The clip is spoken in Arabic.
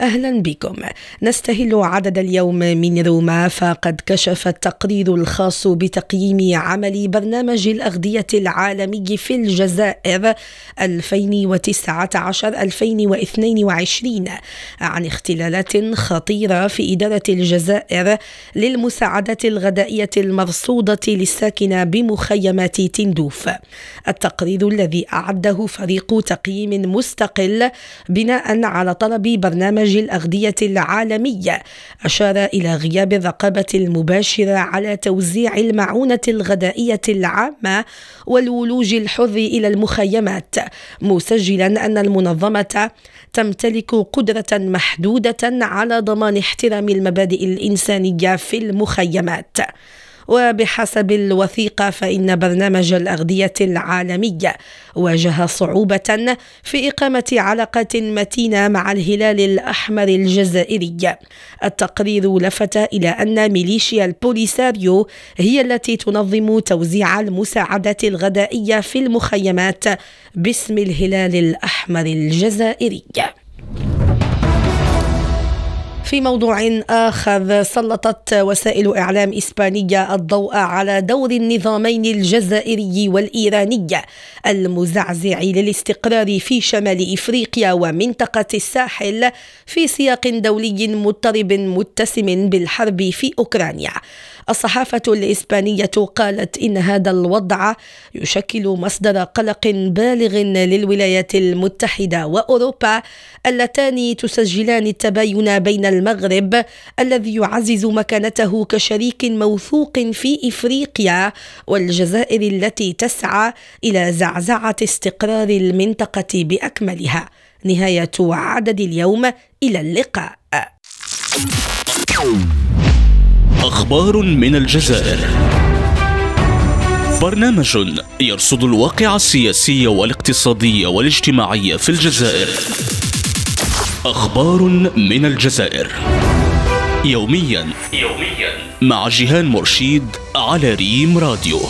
أهلا بكم. نستهل عدد اليوم من روما فقد كشف التقرير الخاص بتقييم عمل برنامج الأغذية العالمي في الجزائر 2019-2022 عن اختلالات خطيرة في إدارة الجزائر للمساعدات الغذائية المرصودة للساكنة بمخيمات تندوف. التقرير الذي أعده فريق تقييم مستقل بناء على طلب برنامج برنامج الأغذية العالمية. أشار إلى غياب الرقابة المباشرة على توزيع المعونة الغذائية العامة والولوج الحر إلى المخيمات مسجلا أن المنظمة تمتلك قدرة محدودة على ضمان احترام المبادئ الإنسانية في المخيمات. وبحسب الوثيقة فإن برنامج الأغذية العالمية واجه صعوبة في إقامة علاقات متينة مع الهلال الأحمر الجزائري. التقرير لفت إلى أن ميليشيا البوليساريو هي التي تنظم توزيع المساعدات الغذائية في المخيمات باسم الهلال الأحمر الجزائري. في موضوع آخر سلطت وسائل إعلام إسبانية الضوء على دور النظامين الجزائري والإيراني المزعزع للاستقرار في شمال إفريقيا ومنطقة الساحل في سياق دولي مضطرب متسم بالحرب في أوكرانيا. الصحافة الإسبانية قالت إن هذا الوضع يشكل مصدر قلق بالغ للولايات المتحدة وأوروبا اللتان تسجلان التباين بين المغرب الذي يعزز مكانته كشريك موثوق في إفريقيا والجزائر التي تسعى إلى زعزعة استقرار المنطقة بأكملها. نهاية عدد اليوم إلى اللقاء. أخبار من الجزائر. برنامج يرصد الواقع السياسي والاقتصادي والاجتماعي في الجزائر. أخبار من الجزائر. يوميا يوميا. مع جيهان مرشيد على ريم راديو.